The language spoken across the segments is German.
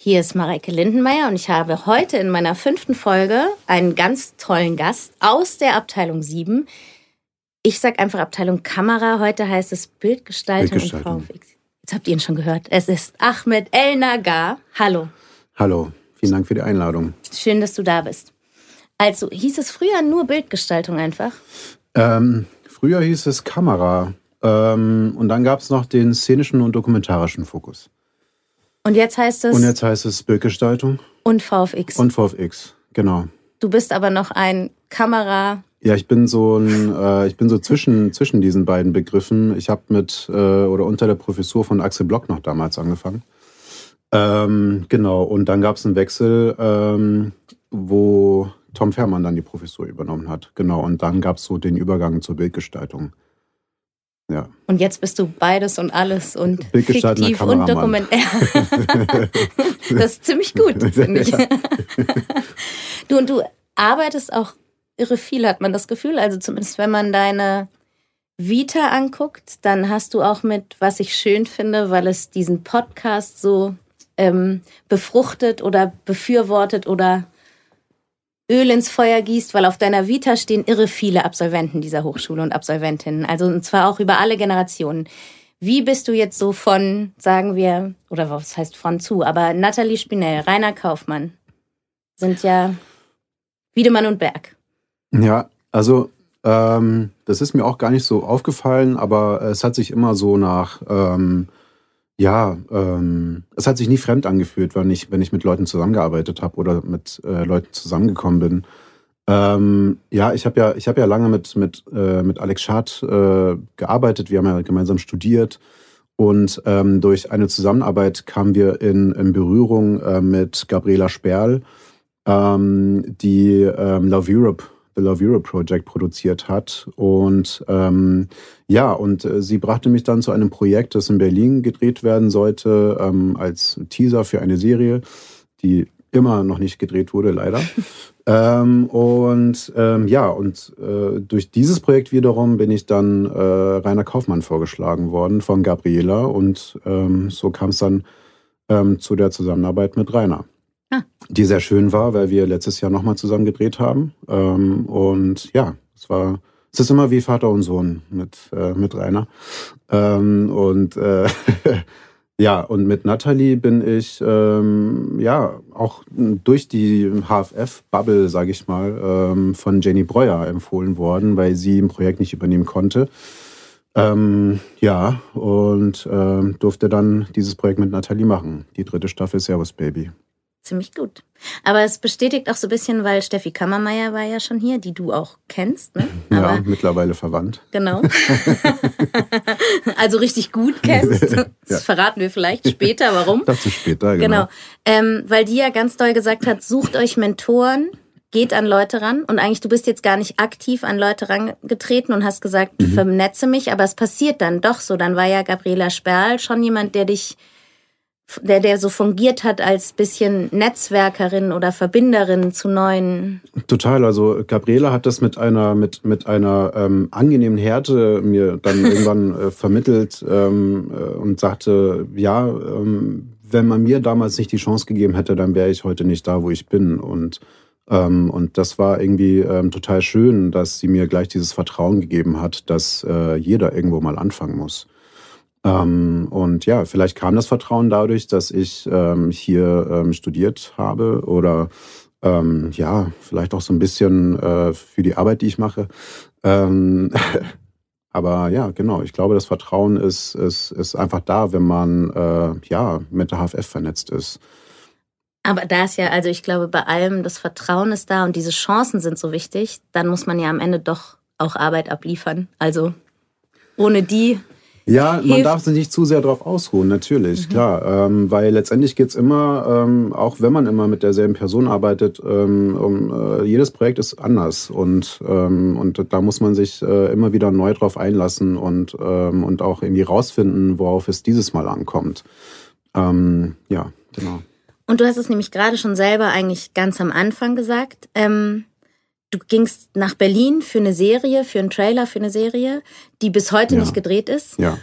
Hier ist Mareike Lindenmeier und ich habe heute in meiner fünften Folge einen ganz tollen Gast aus der Abteilung 7. Ich sage einfach Abteilung Kamera. Heute heißt es Bildgestaltung, Bildgestaltung. und VFX. Jetzt habt ihr ihn schon gehört. Es ist Ahmed El Nagar. Hallo. Hallo. Vielen Dank für die Einladung. Schön, dass du da bist. Also, hieß es früher nur Bildgestaltung einfach? Ähm, früher hieß es Kamera. Ähm, und dann gab es noch den szenischen und dokumentarischen Fokus. Und jetzt heißt es? Und jetzt heißt es Bildgestaltung. Und VFX. Und VFX, genau. Du bist aber noch ein Kamera. Ja, ich bin so ein, äh, ich bin so zwischen, zwischen diesen beiden Begriffen. Ich habe mit äh, oder unter der Professur von Axel Block noch damals angefangen. Ähm, genau, und dann gab es einen Wechsel, ähm, wo Tom Fährmann dann die Professur übernommen hat. Genau, und dann gab es so den Übergang zur Bildgestaltung. Ja. Und jetzt bist du beides und alles und fiktiv und dokumentär. das ist ziemlich gut, finde ich. du und du arbeitest auch irre viel, hat man das Gefühl. Also zumindest wenn man deine Vita anguckt, dann hast du auch mit, was ich schön finde, weil es diesen Podcast so ähm, befruchtet oder befürwortet oder Öl ins Feuer gießt, weil auf deiner Vita stehen irre viele Absolventen dieser Hochschule und Absolventinnen. Also und zwar auch über alle Generationen. Wie bist du jetzt so von, sagen wir, oder was heißt von zu, aber Nathalie Spinell, Rainer Kaufmann sind ja Wiedemann und Berg. Ja, also ähm, das ist mir auch gar nicht so aufgefallen, aber es hat sich immer so nach ähm, ja, ähm, es hat sich nie fremd angefühlt, wenn ich, wenn ich mit Leuten zusammengearbeitet habe oder mit äh, Leuten zusammengekommen bin. Ähm, ja, ich habe ja, ich habe ja lange mit mit äh, mit Alex Schad äh, gearbeitet. Wir haben ja gemeinsam studiert und ähm, durch eine Zusammenarbeit kamen wir in, in Berührung äh, mit Gabriela Sperl, ähm, die ähm, Love Europe Love Europe Project produziert hat. Und ähm, ja, und äh, sie brachte mich dann zu einem Projekt, das in Berlin gedreht werden sollte, ähm, als Teaser für eine Serie, die immer noch nicht gedreht wurde, leider. ähm, und ähm, ja, und äh, durch dieses Projekt wiederum bin ich dann äh, Rainer Kaufmann vorgeschlagen worden von Gabriela und ähm, so kam es dann ähm, zu der Zusammenarbeit mit Rainer. Ah. Die sehr schön war, weil wir letztes Jahr nochmal zusammen gedreht haben. Ähm, und ja, es war, es ist immer wie Vater und Sohn mit, äh, mit Rainer. Ähm, und äh, ja, und mit Natalie bin ich ähm, ja auch durch die HFF-Bubble, sage ich mal, ähm, von Jenny Breuer empfohlen worden, weil sie im Projekt nicht übernehmen konnte. Ähm, ja, und ähm, durfte dann dieses Projekt mit Natalie machen. Die dritte Staffel Servus Baby ziemlich gut. Aber es bestätigt auch so ein bisschen, weil Steffi Kammermeier war ja schon hier, die du auch kennst. Ne? Aber ja, mittlerweile verwandt. Genau. also richtig gut kennst. Das ja. verraten wir vielleicht später, warum. Dazu später, genau. genau. Ähm, weil die ja ganz doll gesagt hat, sucht euch Mentoren, geht an Leute ran. Und eigentlich, du bist jetzt gar nicht aktiv an Leute rangetreten und hast gesagt, mhm. vernetze mich, aber es passiert dann doch so. Dann war ja Gabriela Sperl schon jemand, der dich der, der so fungiert hat als bisschen Netzwerkerin oder Verbinderin zu neuen. Total. Also Gabriela hat das mit einer mit mit einer ähm, angenehmen Härte mir dann irgendwann äh, vermittelt ähm, äh, und sagte, ja, ähm, wenn man mir damals nicht die Chance gegeben hätte, dann wäre ich heute nicht da, wo ich bin. Und ähm, und das war irgendwie ähm, total schön, dass sie mir gleich dieses Vertrauen gegeben hat, dass äh, jeder irgendwo mal anfangen muss. Ähm, und ja, vielleicht kam das Vertrauen dadurch, dass ich ähm, hier ähm, studiert habe oder ähm, ja, vielleicht auch so ein bisschen äh, für die Arbeit, die ich mache. Ähm, aber ja, genau, ich glaube, das Vertrauen ist, ist, ist einfach da, wenn man äh, ja mit der HFF vernetzt ist. Aber da ist ja, also ich glaube, bei allem das Vertrauen ist da und diese Chancen sind so wichtig, dann muss man ja am Ende doch auch Arbeit abliefern. Also ohne die Ja, man darf sich nicht zu sehr darauf ausruhen, natürlich, mhm. klar. Ähm, weil letztendlich geht's immer, ähm, auch wenn man immer mit derselben Person arbeitet, ähm, um, äh, jedes Projekt ist anders. Und, ähm, und da muss man sich äh, immer wieder neu drauf einlassen und, ähm, und auch irgendwie rausfinden, worauf es dieses Mal ankommt. Ähm, ja, genau. Und du hast es nämlich gerade schon selber eigentlich ganz am Anfang gesagt. Ähm, du gingst nach Berlin für eine Serie, für einen Trailer, für eine Serie, die bis heute ja. nicht gedreht ist. Ja.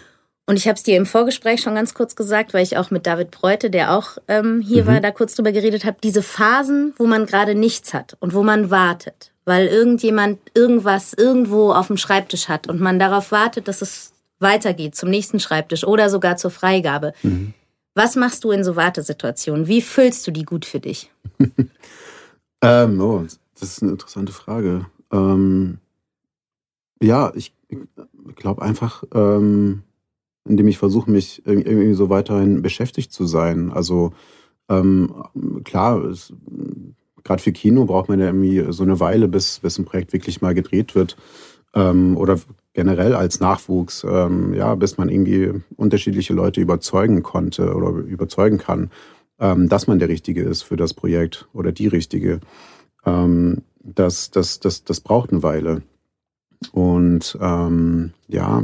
Und ich habe es dir im Vorgespräch schon ganz kurz gesagt, weil ich auch mit David Breute, der auch ähm, hier mhm. war, da kurz drüber geredet habe. Diese Phasen, wo man gerade nichts hat und wo man wartet, weil irgendjemand irgendwas irgendwo auf dem Schreibtisch hat und man darauf wartet, dass es weitergeht zum nächsten Schreibtisch oder sogar zur Freigabe. Mhm. Was machst du in so Wartesituationen? Wie füllst du die gut für dich? ähm, oh, das ist eine interessante Frage. Ähm, ja, ich, ich glaube einfach, ähm, indem ich versuche, mich irgendwie so weiterhin beschäftigt zu sein. Also ähm, klar, gerade für Kino braucht man ja irgendwie so eine Weile, bis, bis ein Projekt wirklich mal gedreht wird. Ähm, oder generell als Nachwuchs, ähm, ja, bis man irgendwie unterschiedliche Leute überzeugen konnte oder überzeugen kann, ähm, dass man der Richtige ist für das Projekt oder die Richtige. Ähm, das, das, das, das braucht eine Weile. Und ähm, ja,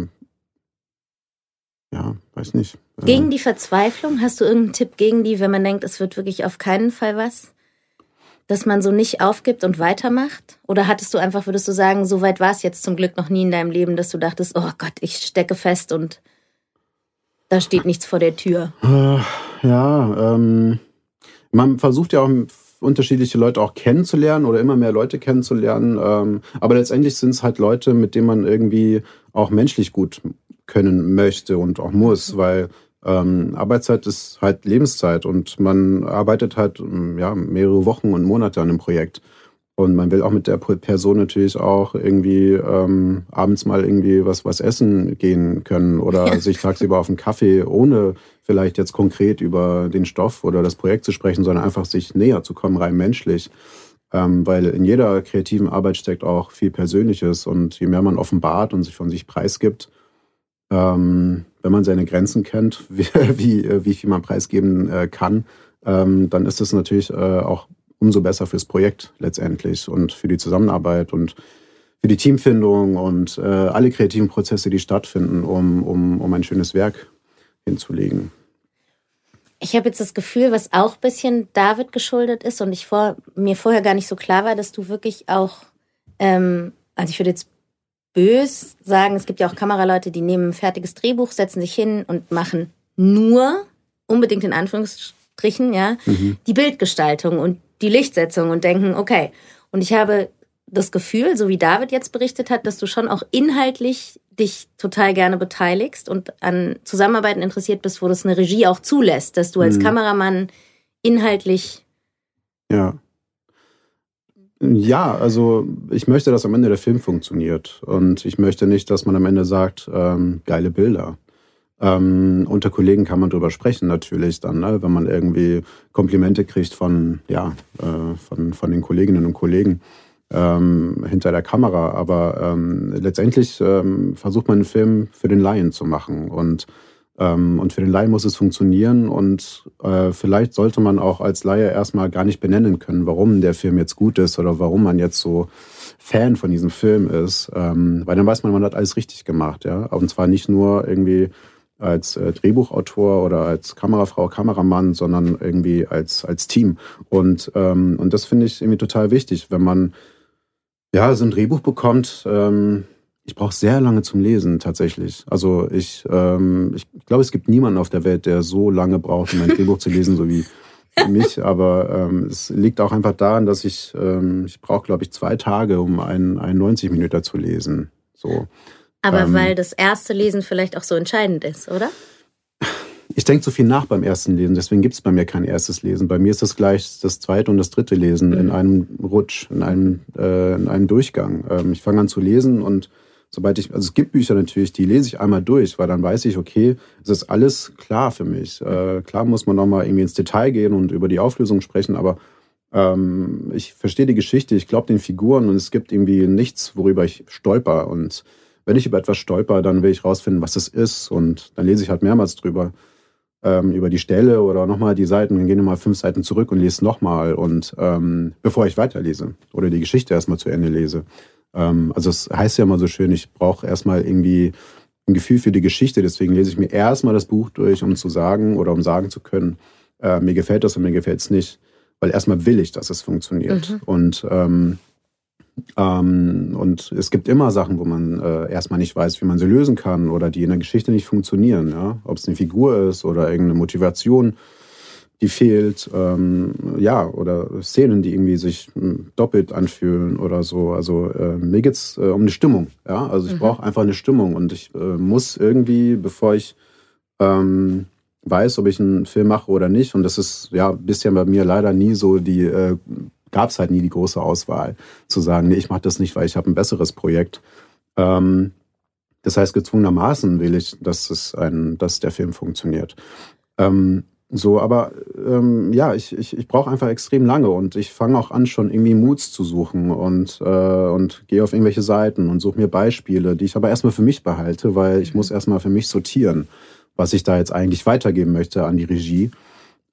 ja, weiß nicht. Gegen die Verzweiflung, hast du irgendeinen Tipp gegen die, wenn man denkt, es wird wirklich auf keinen Fall was? dass man so nicht aufgibt und weitermacht? Oder hattest du einfach, würdest du sagen, so weit war es jetzt zum Glück noch nie in deinem Leben, dass du dachtest, oh Gott, ich stecke fest und da steht nichts vor der Tür? Äh, ja, ähm, man versucht ja auch unterschiedliche Leute auch kennenzulernen oder immer mehr Leute kennenzulernen. Ähm, aber letztendlich sind es halt Leute, mit denen man irgendwie auch menschlich gut können möchte und auch muss, weil ähm, Arbeitszeit ist halt Lebenszeit und man arbeitet halt ja, mehrere Wochen und Monate an einem Projekt. Und man will auch mit der Person natürlich auch irgendwie ähm, abends mal irgendwie was, was essen gehen können oder sich tagsüber auf einen Kaffee, ohne vielleicht jetzt konkret über den Stoff oder das Projekt zu sprechen, sondern einfach sich näher zu kommen, rein menschlich. Ähm, weil in jeder kreativen Arbeit steckt auch viel Persönliches und je mehr man offenbart und sich von sich preisgibt, ähm, wenn man seine Grenzen kennt, wie, wie, wie viel man preisgeben äh, kann, ähm, dann ist es natürlich äh, auch umso besser fürs Projekt letztendlich und für die Zusammenarbeit und für die Teamfindung und äh, alle kreativen Prozesse, die stattfinden, um, um, um ein schönes Werk hinzulegen. Ich habe jetzt das Gefühl, was auch ein bisschen David geschuldet ist und ich vor, mir vorher gar nicht so klar war, dass du wirklich auch, ähm, also ich würde jetzt bös sagen, es gibt ja auch Kameraleute, die nehmen ein fertiges Drehbuch, setzen sich hin und machen nur, unbedingt in Anführungsstrichen, ja, mhm. die Bildgestaltung und die Lichtsetzung und denken, okay. Und ich habe das Gefühl, so wie David jetzt berichtet hat, dass du schon auch inhaltlich dich total gerne beteiligst und an Zusammenarbeiten interessiert bist, wo das eine Regie auch zulässt, dass du als mhm. Kameramann inhaltlich ja. Ja, also ich möchte, dass am Ende der Film funktioniert. Und ich möchte nicht, dass man am Ende sagt, ähm, geile Bilder. Ähm, unter Kollegen kann man drüber sprechen natürlich dann, ne? wenn man irgendwie Komplimente kriegt von, ja, äh, von, von den Kolleginnen und Kollegen ähm, hinter der Kamera. Aber ähm, letztendlich ähm, versucht man einen Film für den Laien zu machen. Und ähm, und für den Laien muss es funktionieren und äh, vielleicht sollte man auch als Laie erstmal gar nicht benennen können, warum der Film jetzt gut ist oder warum man jetzt so Fan von diesem Film ist, ähm, weil dann weiß man, man hat alles richtig gemacht, ja. Und zwar nicht nur irgendwie als äh, Drehbuchautor oder als Kamerafrau, Kameramann, sondern irgendwie als, als Team. Und, ähm, und das finde ich irgendwie total wichtig, wenn man ja so ein Drehbuch bekommt, ähm, ich brauche sehr lange zum Lesen tatsächlich. Also ich, ähm, ich glaube, es gibt niemanden auf der Welt, der so lange braucht, um ein Drehbuch zu lesen, so wie mich. Aber ähm, es liegt auch einfach daran, dass ich, ähm, ich brauche, glaube ich, zwei Tage, um einen, einen 90 Minuten zu lesen. So. Aber ähm, weil das erste Lesen vielleicht auch so entscheidend ist, oder? Ich denke zu viel nach beim ersten Lesen, deswegen gibt es bei mir kein erstes Lesen. Bei mir ist das gleich das zweite und das dritte Lesen mhm. in einem Rutsch, in einem, äh, in einem Durchgang. Ähm, ich fange an zu lesen und sobald ich, also es gibt Bücher natürlich, die lese ich einmal durch, weil dann weiß ich, okay, es ist alles klar für mich. Äh, klar muss man nochmal irgendwie ins Detail gehen und über die Auflösung sprechen, aber ähm, ich verstehe die Geschichte, ich glaube den Figuren und es gibt irgendwie nichts, worüber ich stolper und wenn ich über etwas stolper, dann will ich rausfinden, was es ist. Und dann lese ich halt mehrmals drüber, ähm, über die Stelle oder nochmal die Seiten, dann gehe ich nochmal fünf Seiten zurück und lese nochmal. Und ähm, bevor ich weiterlese oder die Geschichte erstmal zu Ende lese. Ähm, also es heißt ja immer so schön, ich brauche erstmal irgendwie ein Gefühl für die Geschichte. Deswegen lese ich mir erstmal das Buch durch, um zu sagen oder um sagen zu können, äh, mir gefällt das und mir gefällt es nicht. Weil erstmal will ich, dass es funktioniert. Mhm. Und, ähm, ähm, und es gibt immer Sachen, wo man äh, erstmal nicht weiß, wie man sie lösen kann oder die in der Geschichte nicht funktionieren. Ja? Ob es eine Figur ist oder irgendeine Motivation die fehlt, ähm, ja, oder Szenen, die irgendwie sich hm, doppelt anfühlen oder so. Also äh, mir geht's äh, um eine Stimmung, ja. Also ich mhm. brauche einfach eine Stimmung und ich äh, muss irgendwie, bevor ich ähm, weiß, ob ich einen Film mache oder nicht, und das ist ja bisher bei mir leider nie so die, äh, gab es halt nie die große Auswahl, zu sagen, nee, ich mache das nicht, weil ich habe ein besseres Projekt. Ähm, das heißt, gezwungenermaßen will ich, dass, es ein, dass der Film funktioniert. Ähm, so, aber ähm, ja, ich, ich, ich brauche einfach extrem lange und ich fange auch an, schon irgendwie Moods zu suchen und, äh, und gehe auf irgendwelche Seiten und suche mir Beispiele, die ich aber erstmal für mich behalte, weil ich mhm. muss erstmal für mich sortieren, was ich da jetzt eigentlich weitergeben möchte an die Regie.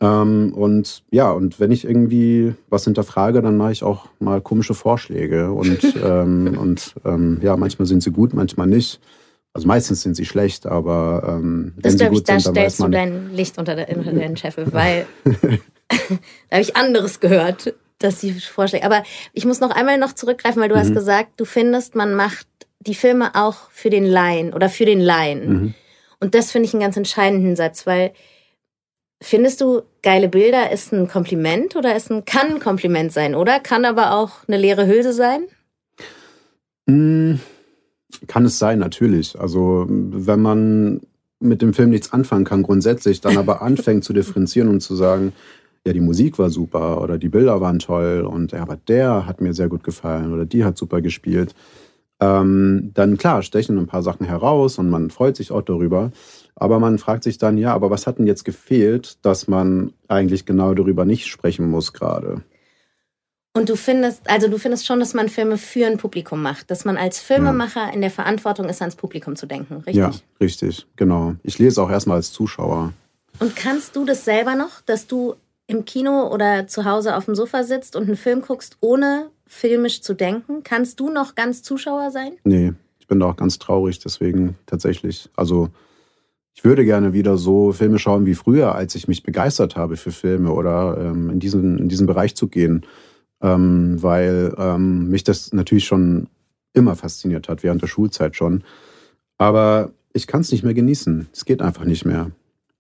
Ähm, und ja, und wenn ich irgendwie was hinterfrage, dann mache ich auch mal komische Vorschläge und, ähm, und ähm, ja, manchmal sind sie gut, manchmal nicht. Also meistens sind sie schlecht, aber ähm, das wenn sie gut ich, da sind, dann stellst weiß man... du dein Licht unter, der, unter den Scheffel, weil da habe ich anderes gehört, dass sie vorschlägt. Aber ich muss noch einmal noch zurückgreifen, weil du mhm. hast gesagt, du findest, man macht die Filme auch für den Laien oder für den Laien. Mhm. Und das finde ich einen ganz entscheidenden Satz, weil findest du, geile Bilder ist ein Kompliment oder ist ein, kann ein Kompliment sein, oder? Kann aber auch eine leere Hülse sein? Mhm. Kann es sein, natürlich. Also wenn man mit dem Film nichts anfangen kann grundsätzlich, dann aber anfängt zu differenzieren und zu sagen, ja, die Musik war super oder die Bilder waren toll und ja, aber der hat mir sehr gut gefallen oder die hat super gespielt. Ähm, dann klar, stechen ein paar Sachen heraus und man freut sich auch darüber. Aber man fragt sich dann, ja, aber was hat denn jetzt gefehlt, dass man eigentlich genau darüber nicht sprechen muss gerade? Und du findest, also du findest schon, dass man Filme für ein Publikum macht, dass man als Filmemacher ja. in der Verantwortung ist, ans Publikum zu denken, richtig? Ja, richtig, genau. Ich lese auch erstmal als Zuschauer. Und kannst du das selber noch, dass du im Kino oder zu Hause auf dem Sofa sitzt und einen Film guckst, ohne filmisch zu denken? Kannst du noch ganz Zuschauer sein? Nee, ich bin da auch ganz traurig, deswegen tatsächlich. Also ich würde gerne wieder so Filme schauen wie früher, als ich mich begeistert habe für Filme oder ähm, in, diesen, in diesen Bereich zu gehen ähm, weil ähm, mich das natürlich schon immer fasziniert hat, während der Schulzeit schon. Aber ich kann es nicht mehr genießen. Es geht einfach nicht mehr.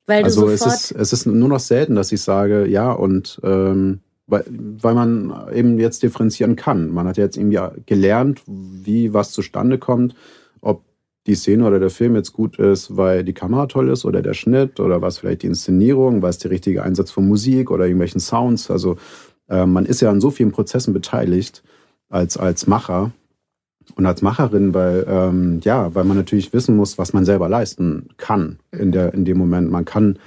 Weil also es ist, es ist nur noch selten, dass ich sage, ja, und ähm, weil, weil man eben jetzt differenzieren kann. Man hat jetzt irgendwie gelernt, wie was zustande kommt, die Szene oder der Film jetzt gut ist, weil die Kamera toll ist oder der Schnitt oder was vielleicht die Inszenierung, was der richtige Einsatz von Musik oder irgendwelchen Sounds. Also äh, man ist ja an so vielen Prozessen beteiligt als, als Macher und als Macherin, weil, ähm, ja, weil man natürlich wissen muss, was man selber leisten kann in, der, in dem Moment. Man kann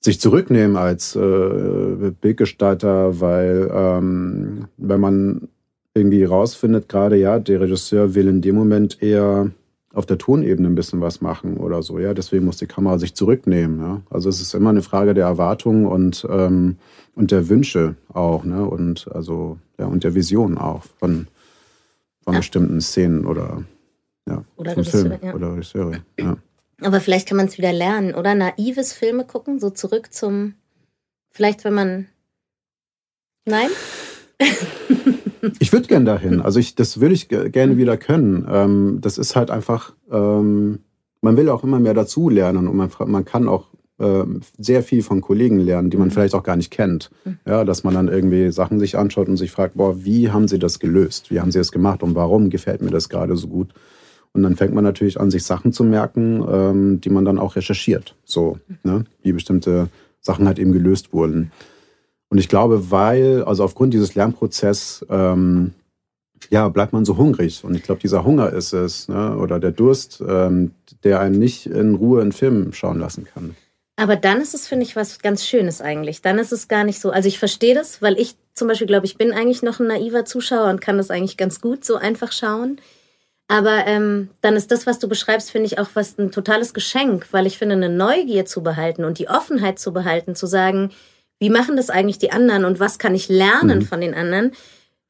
sich zurücknehmen als äh, Bildgestalter, weil ähm, wenn man irgendwie rausfindet, gerade ja, der Regisseur will in dem Moment eher auf der Tonebene ein bisschen was machen oder so. Ja, deswegen muss die Kamera sich zurücknehmen. Ja? Also es ist immer eine Frage der Erwartung und ähm, und der Wünsche auch, ne? Und also ja und der Vision auch von von ja. bestimmten Szenen oder ja oder von Film ja. oder Regisseure. Ja. Aber vielleicht kann man es wieder lernen, oder naives Filme gucken, so zurück zum vielleicht wenn man nein. Ich würde gerne dahin. Also ich, das würde ich gerne wieder können. Ähm, das ist halt einfach, ähm, man will auch immer mehr dazu lernen und man, man kann auch äh, sehr viel von Kollegen lernen, die man mhm. vielleicht auch gar nicht kennt. Mhm. Ja, dass man dann irgendwie Sachen sich anschaut und sich fragt, boah, wie haben sie das gelöst? Wie haben sie das gemacht und warum gefällt mir das gerade so gut? Und dann fängt man natürlich an, sich Sachen zu merken, ähm, die man dann auch recherchiert. So, mhm. ne? wie bestimmte Sachen halt eben gelöst wurden. Und ich glaube, weil, also aufgrund dieses Lernprozesses, ähm, ja, bleibt man so hungrig. Und ich glaube, dieser Hunger ist es, ne? oder der Durst, ähm, der einen nicht in Ruhe einen Film schauen lassen kann. Aber dann ist es, finde ich, was ganz Schönes eigentlich. Dann ist es gar nicht so. Also ich verstehe das, weil ich zum Beispiel glaube, ich bin eigentlich noch ein naiver Zuschauer und kann das eigentlich ganz gut so einfach schauen. Aber ähm, dann ist das, was du beschreibst, finde ich auch was ein totales Geschenk, weil ich finde, eine Neugier zu behalten und die Offenheit zu behalten, zu sagen, wie machen das eigentlich die anderen und was kann ich lernen mhm. von den anderen,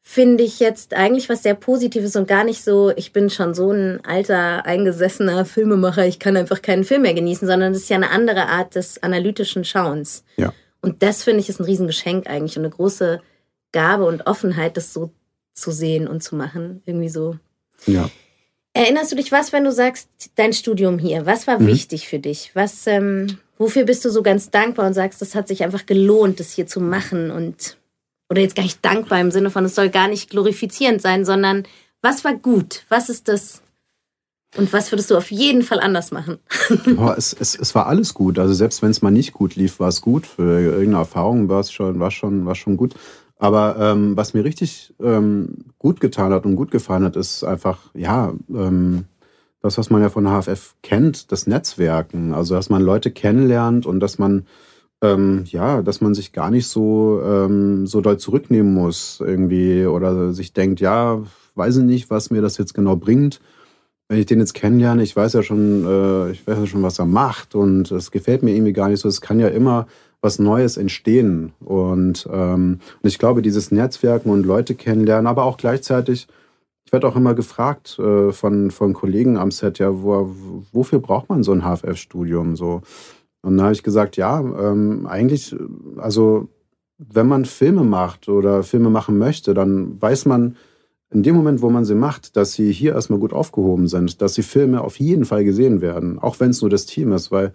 finde ich jetzt eigentlich was sehr Positives und gar nicht so, ich bin schon so ein alter, eingesessener Filmemacher, ich kann einfach keinen Film mehr genießen, sondern das ist ja eine andere Art des analytischen Schauens. Ja. Und das finde ich ist ein Riesengeschenk eigentlich und eine große Gabe und Offenheit, das so zu sehen und zu machen. Irgendwie so. Ja. Erinnerst du dich was, wenn du sagst, dein Studium hier, was war mhm. wichtig für dich? Was, ähm, wofür bist du so ganz dankbar und sagst, das hat sich einfach gelohnt, das hier zu machen und oder jetzt gar nicht dankbar im Sinne von, es soll gar nicht glorifizierend sein, sondern was war gut? Was ist das? Und was würdest du auf jeden Fall anders machen? Boah, es, es, es war alles gut. Also selbst wenn es mal nicht gut lief, war es gut. Für irgendeine Erfahrung war es schon, war schon, war schon gut. Aber ähm, was mir richtig ähm, gut getan hat und gut gefallen hat, ist einfach, ja, ähm, das, was man ja von HFF kennt, das Netzwerken. Also, dass man Leute kennenlernt und dass man, ähm, ja, dass man sich gar nicht so, ähm, so doll zurücknehmen muss irgendwie oder sich denkt, ja, weiß ich nicht, was mir das jetzt genau bringt. Wenn ich den jetzt kennenlerne, ich weiß ja schon, äh, ich weiß ja schon, was er macht und es gefällt mir irgendwie gar nicht so. Es kann ja immer was Neues entstehen. Und, ähm, und ich glaube, dieses Netzwerken und Leute kennenlernen, aber auch gleichzeitig, ich werde auch immer gefragt äh, von, von Kollegen am Set, ja, wo, wofür braucht man so ein HFF-Studium? So. Und dann habe ich gesagt, ja, ähm, eigentlich, also wenn man Filme macht oder Filme machen möchte, dann weiß man in dem Moment, wo man sie macht, dass sie hier erstmal gut aufgehoben sind, dass die Filme auf jeden Fall gesehen werden, auch wenn es nur das Team ist, weil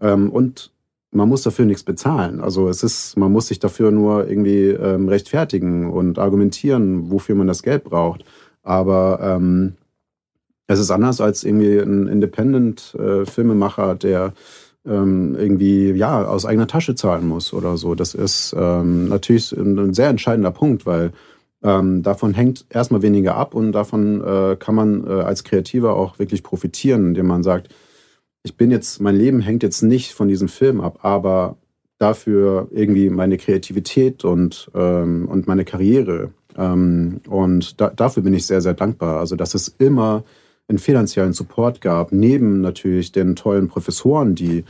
ähm, und man muss dafür nichts bezahlen. Also es ist, man muss sich dafür nur irgendwie ähm, rechtfertigen und argumentieren, wofür man das Geld braucht. Aber ähm, es ist anders als irgendwie ein Independent-Filmemacher, äh, der ähm, irgendwie ja aus eigener Tasche zahlen muss oder so. Das ist ähm, natürlich ein, sehr entscheidender Punkt, weil ähm, davon hängt erstmal weniger ab und davon äh, kann man äh, als Kreativer auch wirklich profitieren, indem man sagt, ich bin jetzt, mein Leben hängt jetzt nicht von diesem Film ab, aber dafür irgendwie meine Kreativität und, ähm, und meine Karriere. Ähm, und da, dafür bin ich sehr, sehr dankbar. Also, dass es immer einen finanziellen Support gab, neben natürlich den tollen Professoren, die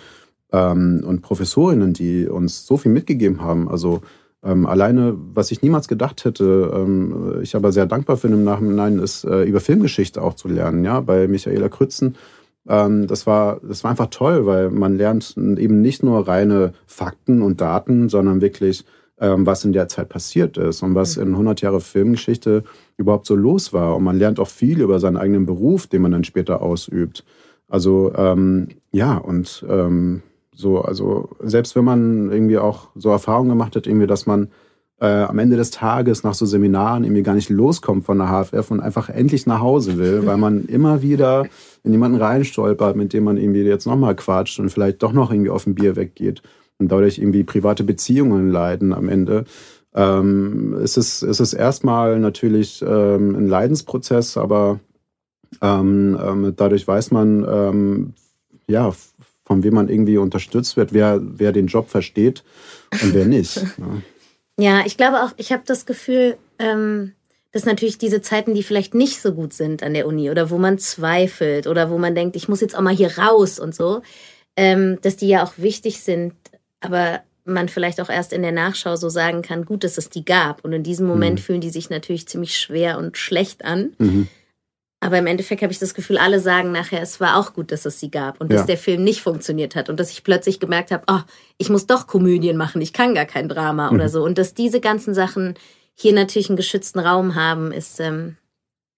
ähm, und Professorinnen, die uns so viel mitgegeben haben. Also ähm, alleine, was ich niemals gedacht hätte, ähm, ich aber sehr dankbar finde im Nachhinein, ist äh, über Filmgeschichte auch zu lernen. Ja, bei Michaela Krützen das, war, das war einfach toll, weil man lernt eben nicht nur reine Fakten und Daten, sondern wirklich, ähm, was in der Zeit passiert ist und was in 100 Jahre Filmgeschichte überhaupt so los war. Und man lernt auch viel über seinen eigenen Beruf, den man dann später ausübt. Also ähm, ja, und ähm, so, also selbst wenn man irgendwie auch so Erfahrungen gemacht hat, irgendwie, dass man äh, am Ende des Tages nach so Seminaren irgendwie gar nicht loskommt von der HFF und einfach endlich nach Hause will, weil man immer wieder in jemanden reinstolpert, mit dem man irgendwie jetzt nochmal quatscht und vielleicht doch noch irgendwie auf ein Bier weggeht und dadurch irgendwie private Beziehungen leiden am Ende. Ähm, es, ist, es ist erstmal natürlich ähm, ein Leidensprozess, aber ähm, ähm dadurch weiß man, ähm, ja, von wem man irgendwie unterstützt wird, wer, wer den Job versteht und wer nicht. Ja. Ja, ich glaube auch, ich habe das Gefühl, ähm, dass natürlich diese Zeiten, die vielleicht nicht so gut sind an der Uni oder wo man zweifelt oder wo man denkt, ich muss jetzt auch mal hier raus und so, ähm, dass die ja auch wichtig sind, aber man vielleicht auch erst in der Nachschau so sagen kann, gut, dass es die gab. Und in diesem Moment mhm. fühlen die sich natürlich ziemlich schwer und schlecht an. Mhm. Aber im Endeffekt habe ich das Gefühl, alle sagen nachher, es war auch gut, dass es sie gab und ja. dass der Film nicht funktioniert hat und dass ich plötzlich gemerkt habe, oh, ich muss doch Komödien machen, ich kann gar kein Drama mhm. oder so. Und dass diese ganzen Sachen hier natürlich einen geschützten Raum haben, ist ähm,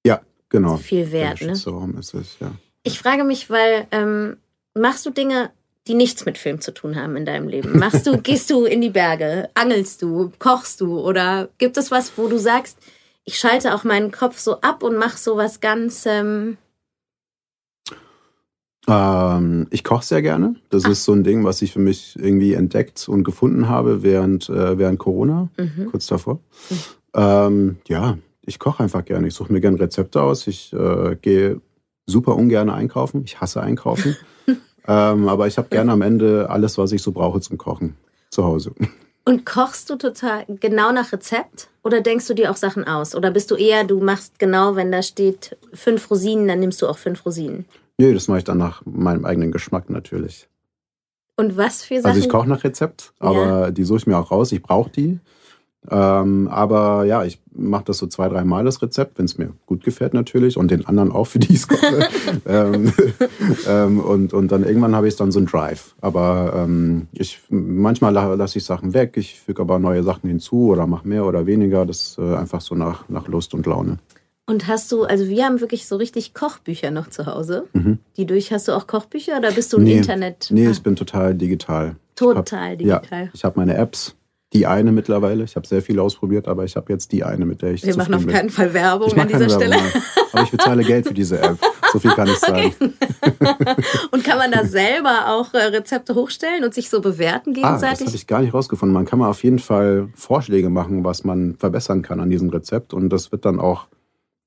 ja genau viel wert. Der ne? geschützte ne? Raum ist es, ja. Ich frage mich, weil ähm, machst du Dinge, die nichts mit Film zu tun haben in deinem Leben? Machst du, gehst du in die Berge, angelst du, kochst du oder gibt es was, wo du sagst, ich schalte auch meinen Kopf so ab und mache so was ganz. Ähm ähm, ich koche sehr gerne. Das Ach. ist so ein Ding, was ich für mich irgendwie entdeckt und gefunden habe während, äh, während Corona, mhm. kurz davor. Mhm. Ähm, ja, ich koche einfach gerne. Ich suche mir gerne Rezepte aus. Ich äh, gehe super ungern einkaufen. Ich hasse einkaufen. ähm, aber ich habe gerne am Ende alles, was ich so brauche zum Kochen zu Hause. Und kochst du total genau nach Rezept oder denkst du dir auch Sachen aus? Oder bist du eher, du machst genau, wenn da steht fünf Rosinen, dann nimmst du auch fünf Rosinen? Nee, das mache ich dann nach meinem eigenen Geschmack natürlich. Und was für Sachen? Also ich koche nach Rezept, aber ja. die suche ich mir auch raus. Ich brauche die. Ähm, aber ja, ich mache das so zwei, drei Mal das Rezept, wenn es mir gut gefällt natürlich und den anderen auch, für die ich es koche. ähm, ähm, und, und dann irgendwann habe ich dann so ein Drive. Aber ähm, ich, manchmal lasse ich Sachen weg, ich füge aber neue Sachen hinzu oder mache mehr oder weniger. Das ist äh, einfach so nach, nach Lust und Laune. Und hast du, also wir haben wirklich so richtig Kochbücher noch zu Hause. Mhm. Die durch, hast du auch Kochbücher oder bist du im nee, Internet? Nee, ah. ich bin total digital. Total hab, digital. Ja, ich habe meine Apps die eine mittlerweile. Ich habe sehr viel ausprobiert, aber ich habe jetzt die eine, mit der ich. Wir machen auf bin. keinen Fall Werbung an dieser Stelle. Werbung, aber ich bezahle Geld für diese App. So viel kann ich sagen. Okay. und kann man da selber auch äh, Rezepte hochstellen und sich so bewerten gegenseitig? Ah, das habe ich gar nicht rausgefunden. Man kann mal auf jeden Fall Vorschläge machen, was man verbessern kann an diesem Rezept. Und das wird dann auch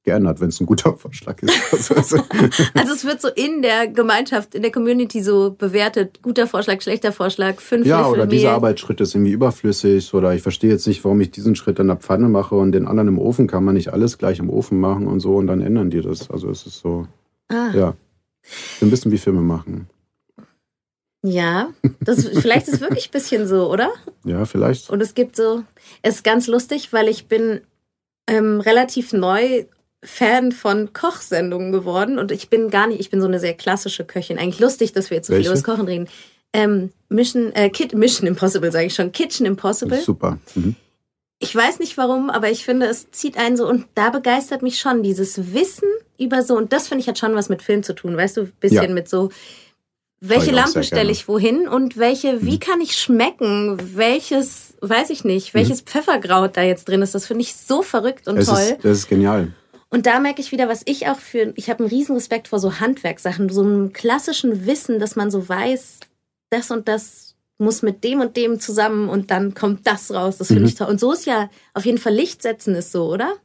geändert, wenn es ein guter Vorschlag ist. also es wird so in der Gemeinschaft, in der Community so bewertet, guter Vorschlag, schlechter Vorschlag, fünf Ja, oder dieser Arbeitsschritt ist irgendwie überflüssig oder ich verstehe jetzt nicht, warum ich diesen Schritt in der Pfanne mache und den anderen im Ofen kann man nicht alles gleich im Ofen machen und so und dann ändern die das. Also es ist so, ah. ja, so ein bisschen wie Filme machen. Ja, das, vielleicht ist es wirklich ein bisschen so, oder? Ja, vielleicht. Und es gibt so, es ist ganz lustig, weil ich bin ähm, relativ neu Fan von Kochsendungen geworden und ich bin gar nicht, ich bin so eine sehr klassische Köchin. Eigentlich lustig, dass wir jetzt so Welche? viel über das Kochen reden. Ähm, Mission, äh, Kid, Mission Impossible, sage ich schon. Kitchen Impossible. Super. Mhm. Ich weiß nicht warum, aber ich finde, es zieht einen so und da begeistert mich schon dieses Wissen über so, und das finde ich hat schon was mit Film zu tun, weißt du, bisschen ja. mit so, welche Lampe stelle ich wohin und welche, mhm. wie kann ich schmecken, welches, weiß ich nicht, welches mhm. Pfefferkraut da jetzt drin ist. Das finde ich so verrückt und es toll. Ist, das ist genial. Und da merke ich wieder, was ich auch für, ich habe einen riesen Respekt vor so Handwerkssachen, so einem klassischen Wissen, dass man so weiß, das und das muss mit dem und dem zusammen und dann kommt das raus. Das finde mhm. ich toll. Und so ist ja auf jeden Fall Lichtsetzen ist so, oder?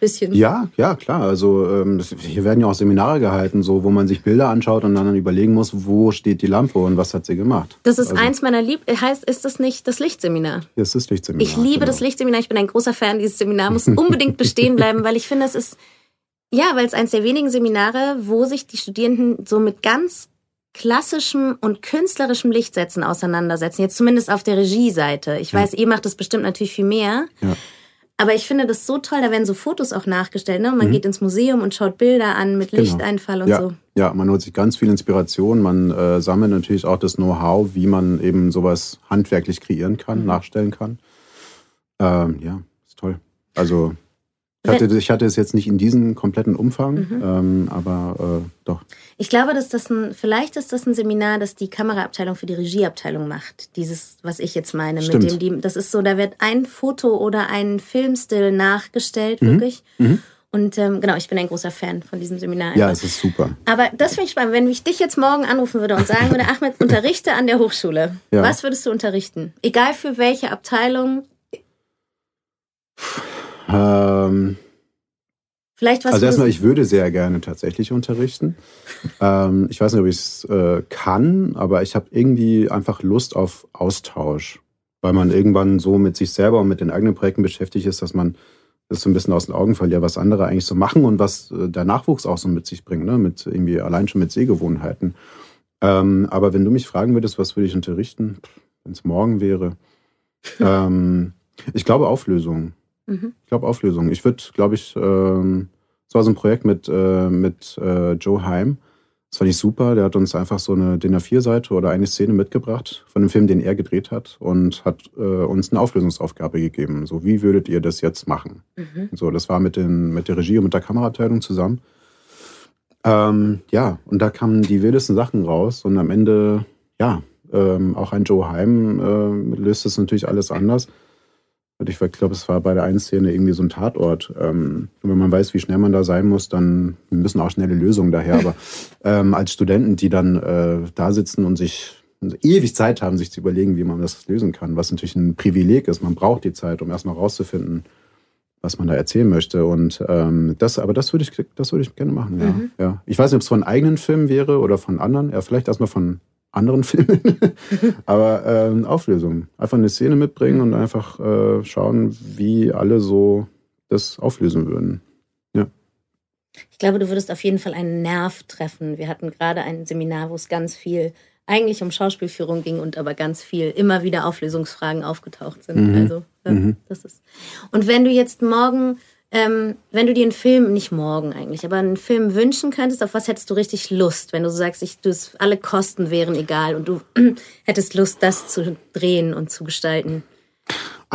Bisschen. Ja, ja, klar. Also ähm, das, hier werden ja auch Seminare gehalten, so wo man sich Bilder anschaut und dann überlegen muss, wo steht die Lampe und was hat sie gemacht. Das ist also, eins meiner Lieb. Heißt, ist das nicht das Lichtseminar? Das ist das Lichtseminar. Ich liebe genau. das Lichtseminar. Ich bin ein großer Fan. Dieses Seminar muss unbedingt bestehen bleiben, weil ich finde, es ist ja, weil es eines der wenigen Seminare, wo sich die Studierenden so mit ganz klassischem und künstlerischem Lichtsetzen auseinandersetzen. Jetzt zumindest auf der Regieseite. Ich ja. weiß, ihr macht das bestimmt natürlich viel mehr. Ja. Aber ich finde das so toll, da werden so Fotos auch nachgestellt. Ne? Man mhm. geht ins Museum und schaut Bilder an mit genau. Lichteinfall und ja. so. Ja, man holt sich ganz viel Inspiration. Man äh, sammelt natürlich auch das Know-how, wie man eben sowas handwerklich kreieren kann, mhm. nachstellen kann. Ähm, ja, ist toll. Also ich hatte, ich hatte es jetzt nicht in diesem kompletten Umfang, mhm. ähm, aber äh, doch. Ich glaube, dass das ein, vielleicht ist das ein Seminar, das die Kameraabteilung für die Regieabteilung macht. Dieses, was ich jetzt meine, Stimmt. mit dem, die, das ist so, da wird ein Foto oder ein Filmstill nachgestellt, mhm. wirklich. Mhm. Und ähm, genau, ich bin ein großer Fan von diesem Seminar. Ja, es ist super. Aber das finde ich spannend. Wenn ich dich jetzt morgen anrufen würde und sagen würde, Ahmed, unterrichte an der Hochschule, ja. was würdest du unterrichten? Egal für welche Abteilung, ähm, Vielleicht was also erstmal, ich würde sehr gerne tatsächlich unterrichten. ähm, ich weiß nicht, ob ich es äh, kann, aber ich habe irgendwie einfach Lust auf Austausch, weil man irgendwann so mit sich selber und mit den eigenen Projekten beschäftigt ist, dass man das so ein bisschen aus den Augen verliert, was andere eigentlich so machen und was äh, der Nachwuchs auch so mit sich bringt, ne? mit irgendwie allein schon mit Sehgewohnheiten. Ähm, aber wenn du mich fragen würdest, was würde ich unterrichten, wenn es morgen wäre, ähm, ich glaube Auflösung. Mhm. Ich glaube Auflösung. Ich würde, glaube ich, ähm, es war so ein Projekt mit, äh, mit äh, Joe Heim. Das fand ich super. Der hat uns einfach so eine DIN A4-Seite oder eine Szene mitgebracht von dem Film, den er gedreht hat und hat äh, uns eine Auflösungsaufgabe gegeben. So, wie würdet ihr das jetzt machen? Mhm. So, das war mit, den, mit der Regie und mit der Kameraabteilung zusammen. Ähm, ja, und da kamen die wildesten Sachen raus und am Ende, ja, ähm, auch ein Joe Heim äh, löst das natürlich alles anders. Ich glaube, es war bei der einen Szene irgendwie so ein Tatort. Ähm, und wenn man weiß, wie schnell man da sein muss, dann müssen auch schnelle Lösungen daher. Aber ähm, als Studenten, die dann äh, da sitzen und sich ewig Zeit haben, sich zu überlegen, wie man das lösen kann, was natürlich ein Privileg ist. Man braucht die Zeit, um erstmal rauszufinden, was man da erzählen möchte. Und ähm, das, aber das würde ich, das würde ich gerne machen, ja. Mhm. ja. Ich weiß nicht, ob es von eigenen Filmen wäre oder von anderen. Ja, vielleicht erstmal von anderen Filmen. Aber ähm, Auflösung. Einfach eine Szene mitbringen und einfach äh, schauen, wie alle so das auflösen würden. Ja. Ich glaube, du würdest auf jeden Fall einen Nerv treffen. Wir hatten gerade ein Seminar, wo es ganz viel eigentlich um Schauspielführung ging und aber ganz viel immer wieder Auflösungsfragen aufgetaucht sind. Mhm. Also ja, mhm. das ist. Und wenn du jetzt morgen ähm, wenn du dir einen Film, nicht morgen eigentlich, aber einen Film wünschen könntest, auf was hättest du richtig Lust, wenn du so sagst, ich, alle Kosten wären egal und du hättest Lust, das zu drehen und zu gestalten?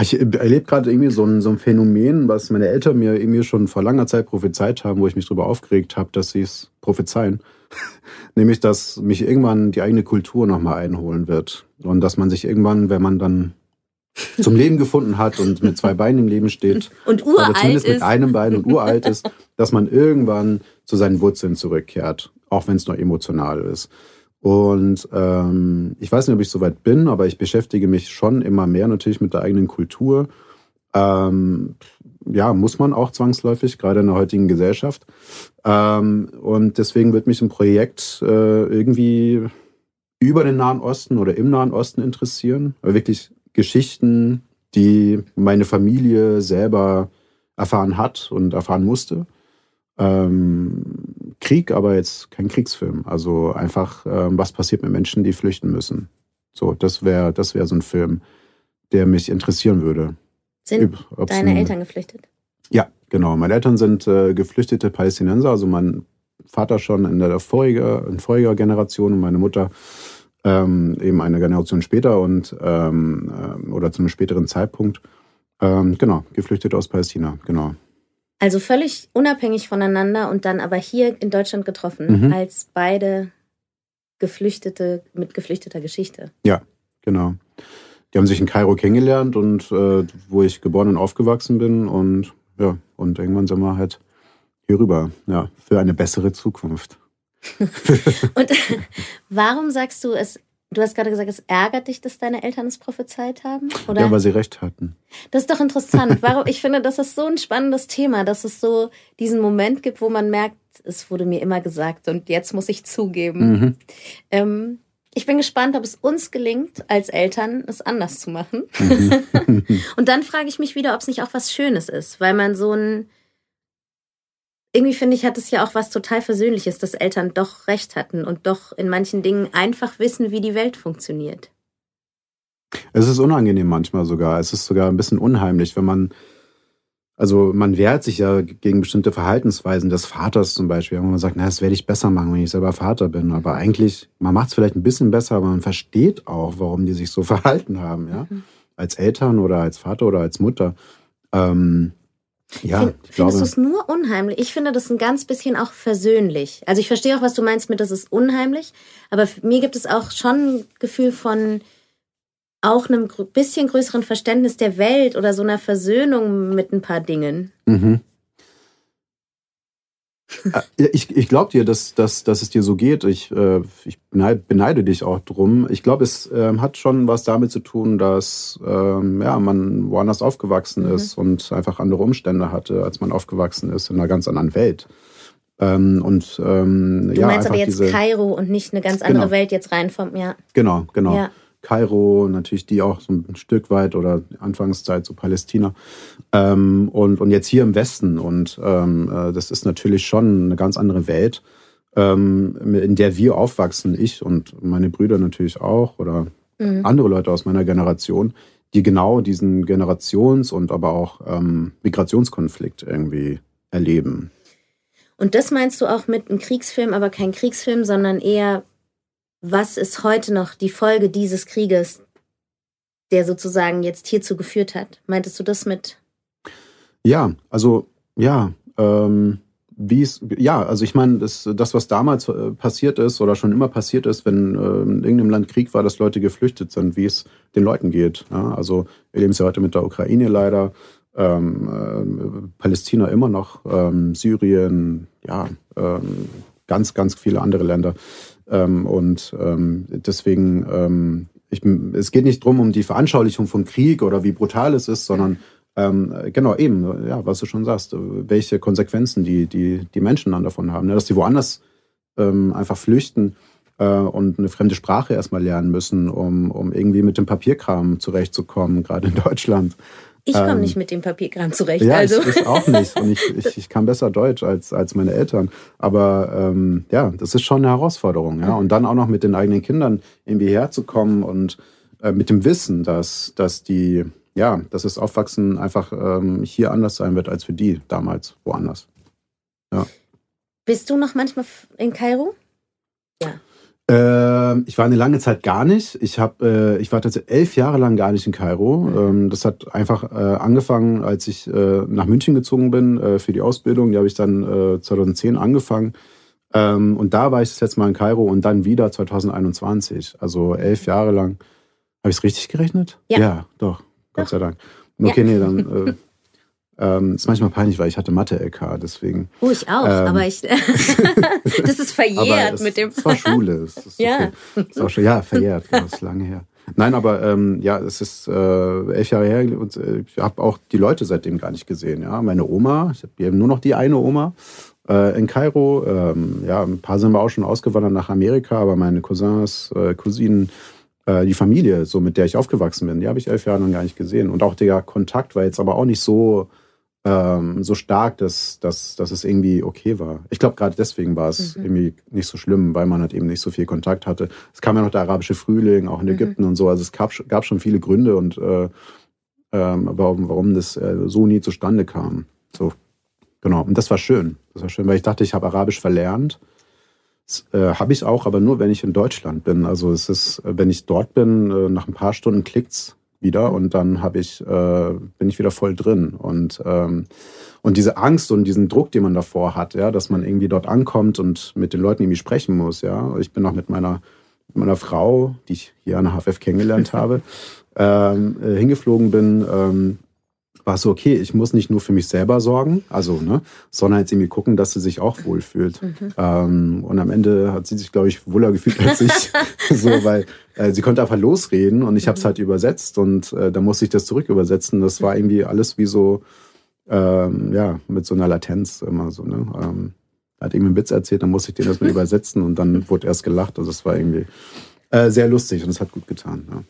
Ich erlebe gerade irgendwie so ein, so ein Phänomen, was meine Eltern mir irgendwie schon vor langer Zeit prophezeit haben, wo ich mich darüber aufgeregt habe, dass sie es prophezeien. Nämlich, dass mich irgendwann die eigene Kultur nochmal einholen wird. Und dass man sich irgendwann, wenn man dann zum Leben gefunden hat und mit zwei Beinen im Leben steht. Und uralt oder zumindest ist. mit einem Bein und uralt ist, dass man irgendwann zu seinen Wurzeln zurückkehrt, auch wenn es nur emotional ist. Und ähm, ich weiß nicht, ob ich soweit bin, aber ich beschäftige mich schon immer mehr natürlich mit der eigenen Kultur. Ähm, ja, muss man auch zwangsläufig, gerade in der heutigen Gesellschaft. Ähm, und deswegen wird mich ein Projekt äh, irgendwie über den Nahen Osten oder im Nahen Osten interessieren, wirklich Geschichten, die meine Familie selber erfahren hat und erfahren musste. Ähm, Krieg, aber jetzt kein Kriegsfilm. Also einfach, ähm, was passiert mit Menschen, die flüchten müssen. So, das wäre das wär so ein Film, der mich interessieren würde. Sind Ob, deine ein, Eltern geflüchtet? Ja, genau. Meine Eltern sind äh, geflüchtete Palästinenser, also mein Vater schon in der voriger, in voriger Generation und meine Mutter ähm, eben eine Generation später und ähm, äh, oder zu einem späteren Zeitpunkt. Ähm, genau, geflüchtet aus Palästina, genau. Also völlig unabhängig voneinander und dann aber hier in Deutschland getroffen, mhm. als beide Geflüchtete mit geflüchteter Geschichte. Ja, genau. Die haben sich in Kairo kennengelernt und äh, wo ich geboren und aufgewachsen bin und ja, und irgendwann sind wir halt hier rüber, ja, für eine bessere Zukunft. Und warum sagst du es? Du hast gerade gesagt, es ärgert dich, dass deine Eltern es prophezeit haben? Oder? Ja, weil sie recht hatten. Das ist doch interessant. Warum? Ich finde, das ist so ein spannendes Thema, dass es so diesen Moment gibt, wo man merkt, es wurde mir immer gesagt und jetzt muss ich zugeben. Mhm. Ähm, ich bin gespannt, ob es uns gelingt, als Eltern es anders zu machen. Mhm. und dann frage ich mich wieder, ob es nicht auch was Schönes ist, weil man so ein irgendwie finde ich, hat es ja auch was total Versöhnliches, dass Eltern doch recht hatten und doch in manchen Dingen einfach wissen, wie die Welt funktioniert. Es ist unangenehm manchmal sogar. Es ist sogar ein bisschen unheimlich, wenn man, also man wehrt sich ja gegen bestimmte Verhaltensweisen des Vaters zum Beispiel, wenn man sagt, na, das werde ich besser machen, wenn ich selber Vater bin. Aber eigentlich, man macht es vielleicht ein bisschen besser, aber man versteht auch, warum die sich so verhalten haben, ja. Mhm. Als Eltern oder als Vater oder als Mutter. Ähm, ja, Find, findest du es nur unheimlich? Ich finde das ein ganz bisschen auch versöhnlich. Also ich verstehe auch, was du meinst mit, das ist unheimlich, aber mir gibt es auch schon ein Gefühl von auch einem bisschen größeren Verständnis der Welt oder so einer Versöhnung mit ein paar Dingen. Mhm. Äh, ich, ich glaube dir, dass, dass, dass es dir so geht. Ich, äh, ich beneide, beneide dich auch drum. Ich glaube, es äh, hat schon was damit zu tun, dass ähm, ja, man woanders aufgewachsen mhm. ist und einfach andere Umstände hatte, als man aufgewachsen ist, in einer ganz anderen Welt. Ähm, und, ähm, du ja, meinst aber jetzt diese, Kairo und nicht eine ganz andere genau. Welt jetzt rein vom, ja. Genau, genau. Ja. Kairo, natürlich die auch so ein Stück weit oder Anfangszeit so Palästina. Ähm, und, und jetzt hier im Westen. Und ähm, äh, das ist natürlich schon eine ganz andere Welt, ähm, in der wir aufwachsen, ich und meine Brüder natürlich auch oder mhm. andere Leute aus meiner Generation, die genau diesen Generations- und aber auch ähm, Migrationskonflikt irgendwie erleben. Und das meinst du auch mit einem Kriegsfilm, aber kein Kriegsfilm, sondern eher was ist heute noch die Folge dieses Krieges, der sozusagen jetzt hierzu geführt hat? Meintest du das mit? Ja, also ja, ähm, wie es, ja, also ich meine, das, das, was damals äh, passiert ist oder schon immer passiert ist, wenn äh, in irgendeinem Land Krieg war, dass Leute geflüchtet sind, wie es den Leuten geht. Ja? Also wir leben es ja heute mit der Ukraine leider, ähm, äh, Palästina immer noch, ähm, Syrien, ja, ähm, ganz, ganz viele andere Länder. Ähm, und ähm, deswegen, ähm, ich, es geht nicht darum, um die Veranschaulichung von Krieg oder wie brutal es ist, sondern ähm, genau eben, ja, was du schon sagst, welche Konsequenzen die, die, die Menschen dann davon haben. Ne? Dass sie woanders ähm, einfach flüchten, äh, und eine fremde Sprache erstmal lernen müssen, um, um irgendwie mit dem Papierkram zurechtzukommen, gerade in Deutschland. Ich komme ähm, nicht mit dem Papierkram zurecht. Ja, also. ich, ich auch nicht. Und ich, ich, ich kann besser Deutsch als, als meine Eltern. Aber ähm, ja, das ist schon eine Herausforderung. Ja? Und dann auch noch mit den eigenen Kindern irgendwie herzukommen und äh, mit dem Wissen, dass, dass die, ja, dass das Aufwachsen einfach ähm, hier anders sein wird als für die damals woanders. Ja. Bist du noch manchmal in Kairo? Ja. Ähm, ich war eine lange Zeit gar nicht. Ich, hab, äh, ich war tatsächlich elf Jahre lang gar nicht in Kairo. Mhm. Ähm, das hat einfach äh, angefangen, als ich äh, nach München gezogen bin für die Ausbildung. Die habe ich dann 2010 äh, angefangen. Ähm, und da war ich das letzte Mal in Kairo und dann wieder 2021. Also elf Jahre lang. Habe ich es richtig gerechnet? Ja. Ja, doch. Gott doch. sei Dank. Okay, ja. nee, dann ähm, ist manchmal peinlich, weil ich hatte Mathe-LK, deswegen. Oh, ich auch, ähm, aber ich. das ist verjährt es, mit dem. Es war Schule. Es ist ja. Okay. Es auch schon, ja, verjährt. Das ist lange her. Nein, aber ähm, ja, es ist äh, elf Jahre her und äh, ich habe auch die Leute seitdem gar nicht gesehen. Ja, meine Oma, ich habe nur noch die eine Oma äh, in Kairo. Ähm, ja, ein paar sind wir auch schon ausgewandert nach Amerika, aber meine Cousins, äh, Cousinen, äh, die Familie, so mit der ich aufgewachsen bin, die habe ich elf Jahre lang gar nicht gesehen. Und auch der Kontakt war jetzt aber auch nicht so ähm, so stark, dass, dass, dass es irgendwie okay war. Ich glaube, gerade deswegen war es mhm. irgendwie nicht so schlimm, weil man halt eben nicht so viel Kontakt hatte. Es kam ja noch der arabische Frühling, auch in mhm. Ägypten und so. Also es gab, gab schon viele Gründe und äh, ähm, warum, warum das äh, so nie zustande kam. So, genau. Und das war schön. Das war schön, weil ich dachte, ich habe Arabisch verlernt. Das äh, habe ich auch, aber nur, wenn ich in Deutschland bin. Also es ist, wenn ich dort bin, äh, nach ein paar Stunden klickt's wieder und dann habe ich, äh, bin ich wieder voll drin. Und, ähm, und diese Angst und diesen Druck, den man davor hat, ja, dass man irgendwie dort ankommt und mit den Leuten irgendwie sprechen muss, ja. Ich bin auch mit meiner, mit meiner Frau, die ich hier an der HFF kennengelernt habe, ähm, äh, hingeflogen bin, ähm, war es so, okay, ich muss nicht nur für mich selber sorgen, also, ne, sondern jetzt irgendwie gucken, dass sie sich auch wohlfühlt. Mhm. Ähm, und am Ende hat sie sich, glaube ich, wohler gefühlt als ich, so, weil äh, sie konnte einfach losreden und ich habe es mhm. halt übersetzt und äh, da musste ich das zurück übersetzen. Das war irgendwie alles wie so, ähm, ja, mit so einer Latenz immer so, ne. Ähm, hat irgendwie einen Witz erzählt, dann musste ich den erstmal übersetzen und dann wurde erst gelacht. Also es war irgendwie äh, sehr lustig und es hat gut getan. Ja.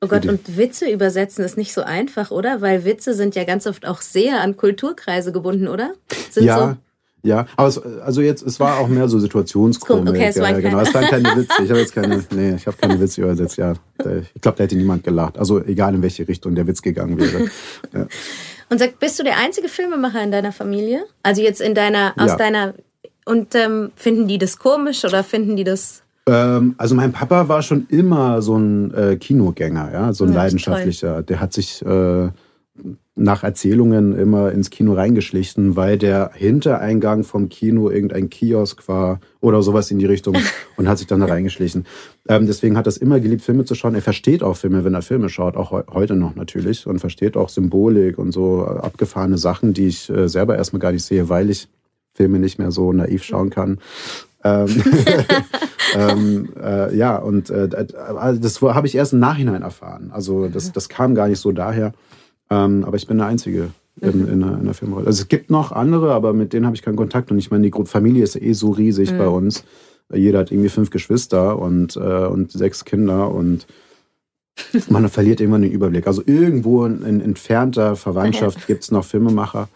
Oh Gott, und Witze übersetzen ist nicht so einfach, oder? Weil Witze sind ja ganz oft auch sehr an Kulturkreise gebunden, oder? Sind ja, so ja, aber es, also jetzt, es war auch mehr so Situationskomik. Okay, es ja, war genau, es waren keine Witze. Ich habe jetzt keine, nee, ich habe keine Witze übersetzt. Ja, ich glaube, da hätte niemand gelacht. Also egal in welche Richtung der Witz gegangen wäre. Ja. Und sag, bist du der einzige Filmemacher in deiner Familie? Also jetzt in deiner, aus ja. deiner, und ähm, finden die das komisch oder finden die das ähm, also mein Papa war schon immer so ein äh, Kinogänger, ja, so ein ja, leidenschaftlicher. Der hat sich äh, nach Erzählungen immer ins Kino reingeschlichen, weil der Hintereingang vom Kino irgendein Kiosk war oder sowas in die Richtung und hat sich dann da reingeschlichen. Ähm, deswegen hat er es immer geliebt, Filme zu schauen. Er versteht auch Filme, wenn er Filme schaut, auch he heute noch natürlich und versteht auch Symbolik und so abgefahrene Sachen, die ich äh, selber erstmal gar nicht sehe, weil ich Filme nicht mehr so naiv schauen kann. Ähm, ähm, äh, ja, und äh, also das habe ich erst im Nachhinein erfahren. Also das, das kam gar nicht so daher. Ähm, aber ich bin der Einzige in, mhm. in, einer, in einer Firma. Also es gibt noch andere, aber mit denen habe ich keinen Kontakt. Und ich meine, die Familie ist eh so riesig mhm. bei uns. Jeder hat irgendwie fünf Geschwister und, äh, und sechs Kinder und man verliert irgendwann den Überblick. Also irgendwo in, in entfernter Verwandtschaft gibt es noch Filmemacher.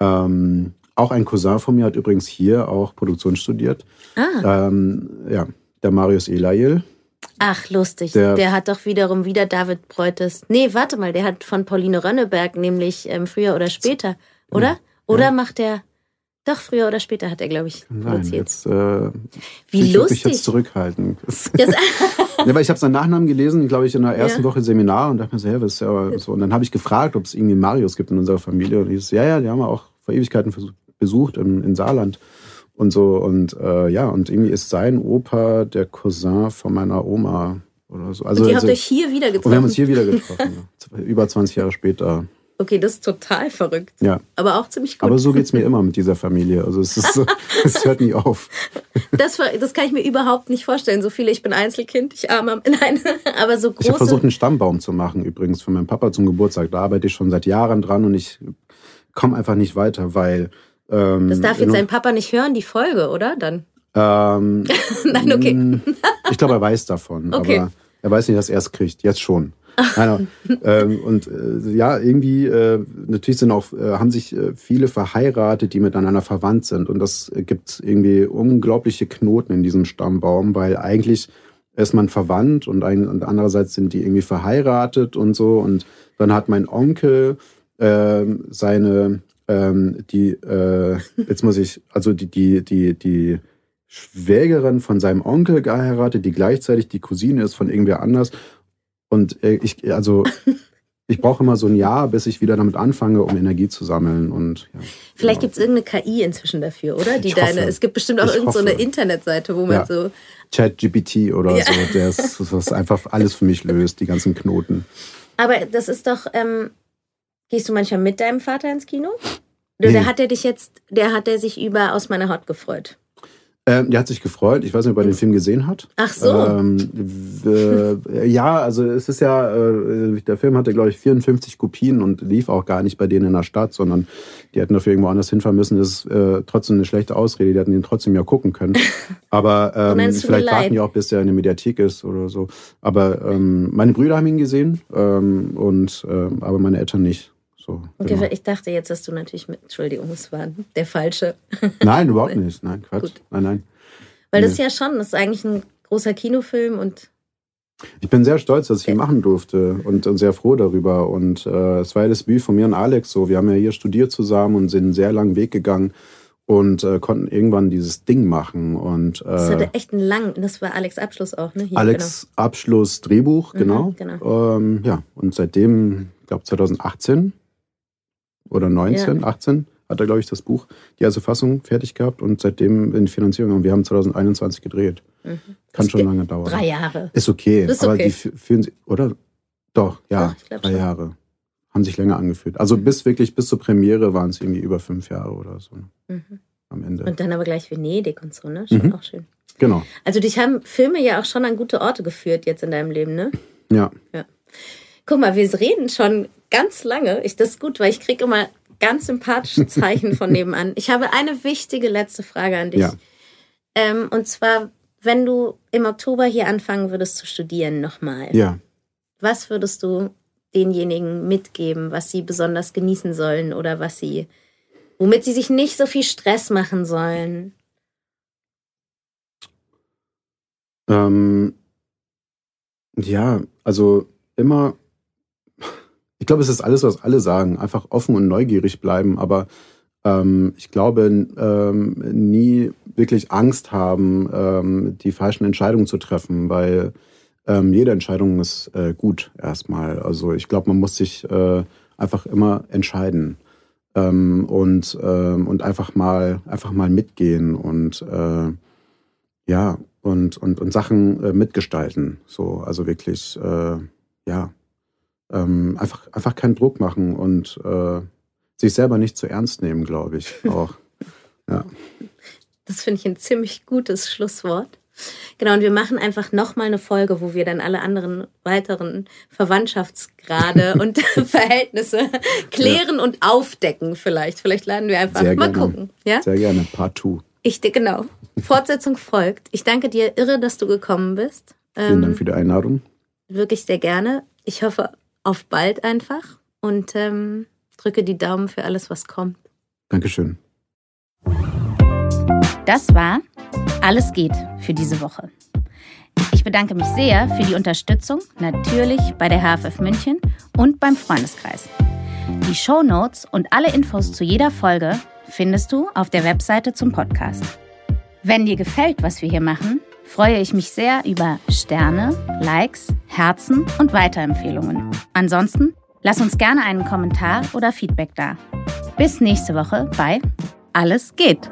Ähm, auch ein Cousin von mir hat übrigens hier auch Produktion studiert. Ah. Ähm, ja, der Marius Elail. Ach, lustig. Der, der, hat doch wiederum wieder David Breutes. Nee, warte mal, der hat von Pauline Rönneberg nämlich ähm, früher oder später, oder? Ja. Oder ja. macht er. Doch, früher oder später hat er, glaube ich, produziert. Jetzt, äh, Wie ich lustig. Ich jetzt zurückhalten. ja, weil ich habe seinen Nachnamen gelesen, glaube ich, in der ersten ja. Woche Seminar und dachte mir so, ja, was ist ja so. Und dann habe ich gefragt, ob es irgendwie Marius gibt in unserer Familie. Und ich so, ja, ja, die haben wir auch vor Ewigkeiten versucht, besucht in, in Saarland und so. Und äh, ja, und irgendwie ist sein Opa der Cousin von meiner Oma oder so. Also, und ihr habt also, euch hier wieder getroffen? Und wir haben uns hier wieder getroffen, über 20 Jahre später. Okay, das ist total verrückt. Ja. Aber auch ziemlich gut. Aber so geht es mir immer mit dieser Familie. Also es, ist so, es hört nie auf. Das, das kann ich mir überhaupt nicht vorstellen. So viele, ich bin Einzelkind, ich arme. Nein, aber so große. Ich habe versucht, einen Stammbaum zu machen, übrigens, von meinem Papa zum Geburtstag. Da arbeite ich schon seit Jahren dran und ich komme einfach nicht weiter, weil ähm, das darf jetzt sein Papa nicht hören, die Folge, oder? Dann. Ähm, Nein, okay. ich glaube, er weiß davon, okay. aber er weiß nicht, dass er es kriegt. Jetzt schon. Nein, ähm, und äh, ja, irgendwie äh, natürlich sind auch äh, haben sich äh, viele verheiratet, die miteinander verwandt sind und das gibt irgendwie unglaubliche Knoten in diesem Stammbaum, weil eigentlich ist man verwandt und, ein, und andererseits sind die irgendwie verheiratet und so und dann hat mein Onkel ähm, seine ähm, die äh, jetzt muss ich also die die die die Schwägerin von seinem Onkel geheiratet, die gleichzeitig die Cousine ist von irgendwer anders und äh, ich, also, ich brauche immer so ein Jahr, bis ich wieder damit anfange, um Energie zu sammeln. Und, ja, Vielleicht genau. gibt es irgendeine KI inzwischen dafür, oder? Die ich deine, hoffe. es gibt bestimmt auch irgendeine so Internetseite, wo man ja. so. Chat-GPT oder ja. so, der ist, was einfach alles für mich löst, die ganzen Knoten. Aber das ist doch, ähm, gehst du manchmal mit deinem Vater ins Kino? Oder nee. hat er dich jetzt, der hat er sich über aus meiner Haut gefreut? Ähm, der hat sich gefreut. Ich weiß nicht, ob er den Film gesehen hat. Ach so. Ähm, äh, ja, also es ist ja, äh, der Film hatte, glaube ich, 54 Kopien und lief auch gar nicht bei denen in der Stadt, sondern die hätten dafür irgendwo anders hinfahren müssen. Das ist äh, trotzdem eine schlechte Ausrede. Die hätten ihn trotzdem ja gucken können. Aber ähm, vielleicht warten die auch, bis er in der Mediathek ist oder so. Aber ähm, meine Brüder haben ihn gesehen, ähm, und, äh, aber meine Eltern nicht. So, okay, genau. ich dachte jetzt, dass du natürlich mit, Entschuldigung, es war der falsche. Nein, überhaupt nicht. Nein, Quatsch. Gut. Nein, nein. Weil nee. das ja schon, das ist eigentlich ein großer Kinofilm und. Ich bin sehr stolz, dass ich ihn machen durfte und, und sehr froh darüber. Und äh, es war ja das Debüt von mir und Alex so. Wir haben ja hier studiert zusammen und sind einen sehr langen Weg gegangen und äh, konnten irgendwann dieses Ding machen. Und, äh, das hatte echt einen langen, das war Alex Abschluss auch, ne? Hier, Alex genau. Abschluss Drehbuch, genau. Mhm, genau. Ähm, ja, und seitdem, ich glaube 2018 oder 19, ja. 18 hat er, glaube ich, das Buch, die erste Fassung fertig gehabt und seitdem in die Finanzierung. Und wir haben 2021 gedreht. Mhm. Kann schon lange dauern. Drei Jahre. Ist okay. Ist aber okay. die fühlen sich, oder? Doch, ja, Doch, drei schon. Jahre. Haben sich länger angefühlt. Also mhm. bis wirklich, bis zur Premiere waren es irgendwie über fünf Jahre oder so. Mhm. Am Ende. Und dann aber gleich Venedig und so, ne? Schon mhm. auch schön. Genau. Also dich haben Filme ja auch schon an gute Orte geführt jetzt in deinem Leben, ne? Ja. ja. Guck mal, wir reden schon ganz lange. Ich, das ist gut, weil ich kriege immer ganz sympathische Zeichen von nebenan. Ich habe eine wichtige letzte Frage an dich. Ja. Ähm, und zwar, wenn du im Oktober hier anfangen würdest zu studieren nochmal. Ja. Was würdest du denjenigen mitgeben, was sie besonders genießen sollen oder was sie, womit sie sich nicht so viel Stress machen sollen? Ähm, ja, also immer ich glaube, es ist alles, was alle sagen. Einfach offen und neugierig bleiben, aber ähm, ich glaube, ähm, nie wirklich Angst haben, ähm, die falschen Entscheidungen zu treffen, weil ähm, jede Entscheidung ist äh, gut erstmal. Also ich glaube, man muss sich äh, einfach immer entscheiden. Ähm, und, ähm, und einfach mal einfach mal mitgehen und äh, ja und, und, und Sachen äh, mitgestalten. So, also wirklich, äh, ja, ähm, einfach, einfach keinen Druck machen und äh, sich selber nicht zu ernst nehmen, glaube ich auch. ja. Das finde ich ein ziemlich gutes Schlusswort. Genau, und wir machen einfach nochmal eine Folge, wo wir dann alle anderen weiteren Verwandtschaftsgrade und Verhältnisse klären ja. und aufdecken vielleicht. Vielleicht laden wir einfach Sehr mal gerne. gucken. Ja? Sehr gerne, Part 2. Ich, genau. Fortsetzung folgt. Ich danke dir irre, dass du gekommen bist. Vielen Dank ähm, für die Einladung. Wirklich sehr gerne. Ich hoffe, auf bald einfach und ähm, drücke die Daumen für alles, was kommt. Dankeschön. Das war Alles geht für diese Woche. Ich bedanke mich sehr für die Unterstützung, natürlich bei der HFF München und beim Freundeskreis. Die Show Notes und alle Infos zu jeder Folge findest du auf der Webseite zum Podcast. Wenn dir gefällt, was wir hier machen, freue ich mich sehr über Sterne, Likes, Herzen und Weiterempfehlungen. Ansonsten lass uns gerne einen Kommentar oder Feedback da. Bis nächste Woche bei Alles geht.